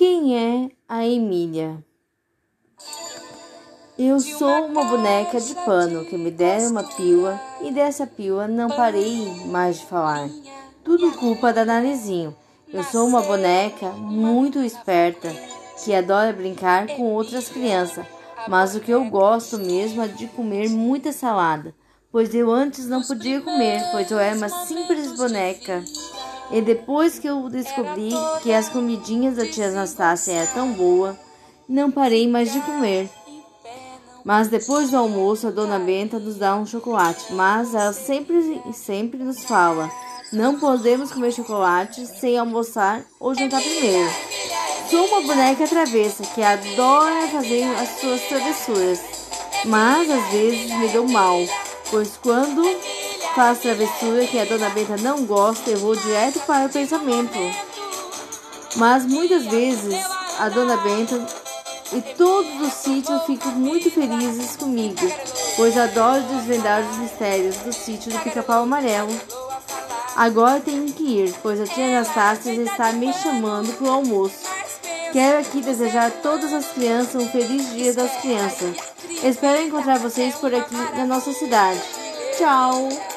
Quem é a Emília? Eu sou uma boneca de pano que me deram uma pílula e dessa pílula não parei mais de falar. Tudo culpa da narizinho. Eu sou uma boneca muito esperta que adora brincar com outras crianças, mas o que eu gosto mesmo é de comer muita salada, pois eu antes não podia comer, pois eu era uma simples boneca. E depois que eu descobri que as comidinhas da tia Anastácia eram tão boas, não parei mais de comer. Mas depois do almoço, a dona Benta nos dá um chocolate, mas ela sempre sempre nos fala: não podemos comer chocolate sem almoçar ou jantar primeiro. Sou uma boneca travessa que adora fazer as suas travessuras, mas às vezes me dou mal, pois quando faço travessura que a dona Benta não gosta, eu vou direto para o pensamento. Mas muitas vezes a dona Benta e todos do sítio ficam muito felizes comigo, pois adoro desvendar os mistérios do sítio do Pica-Pau Amarelo. Agora tenho que ir, pois a tia Anastácia está me chamando para o almoço. Quero aqui desejar a todas as crianças um feliz dia das crianças. Espero encontrar vocês por aqui na nossa cidade. Tchau!